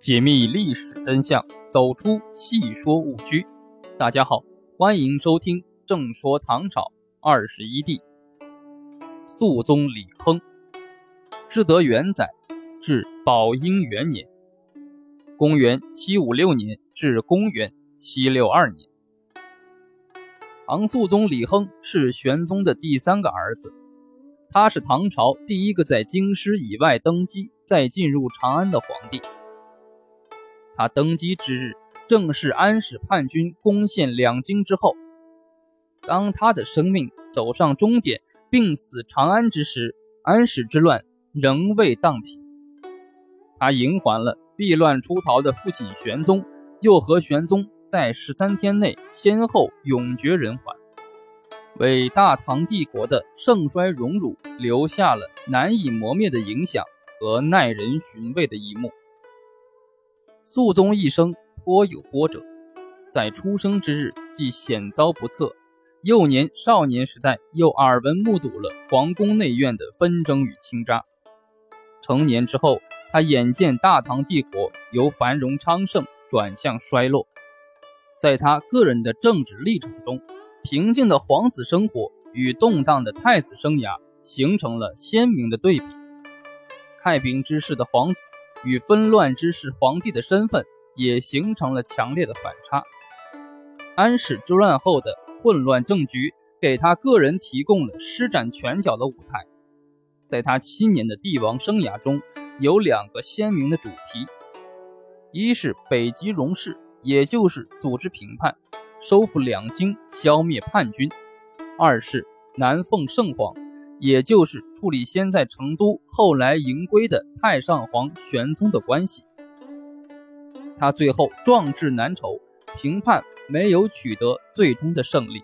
解密历史真相，走出戏说误区。大家好，欢迎收听《正说唐朝二十一帝》。肃宗李亨，至德元载至宝应元年（公元756年至公元762年）。唐肃宗李亨是玄宗的第三个儿子，他是唐朝第一个在京师以外登基再进入长安的皇帝。他登基之日，正是安史叛军攻陷两京之后。当他的生命走上终点，病死长安之时，安史之乱仍未荡平。他迎还了避乱出逃的父亲玄宗，又和玄宗在十三天内先后永绝人寰，为大唐帝国的盛衰荣辱留下了难以磨灭的影响和耐人寻味的一幕。肃宗一生颇有波折，在出生之日即险遭不测，幼年、少年时代又耳闻目睹了皇宫内院的纷争与倾轧。成年之后，他眼见大唐帝国由繁荣昌盛转向衰落。在他个人的政治历程中，平静的皇子生活与动荡的太子生涯形成了鲜明的对比。太平之世的皇子。与纷乱之时皇帝的身份也形成了强烈的反差。安史之乱后的混乱政局给他个人提供了施展拳脚的舞台。在他七年的帝王生涯中，有两个鲜明的主题：一是北极戎士，也就是组织平叛，收复两京，消灭叛军；二是南奉圣皇。也就是处理先在成都，后来迎归的太上皇玄宗的关系。他最后壮志难酬，平叛没有取得最终的胜利。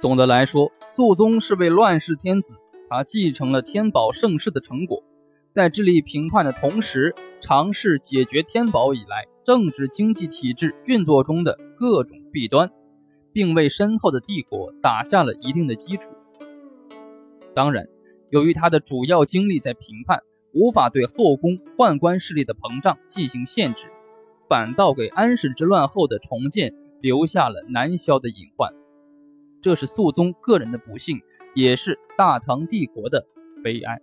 总的来说，肃宗是位乱世天子，他继承了天宝盛世的成果，在致力平叛的同时，尝试解决天宝以来政治经济体制运作中的各种弊端，并为身后的帝国打下了一定的基础。当然，由于他的主要精力在评判，无法对后宫宦官势力的膨胀进行限制，反倒给安史之乱后的重建留下了难消的隐患。这是肃宗个人的不幸，也是大唐帝国的悲哀。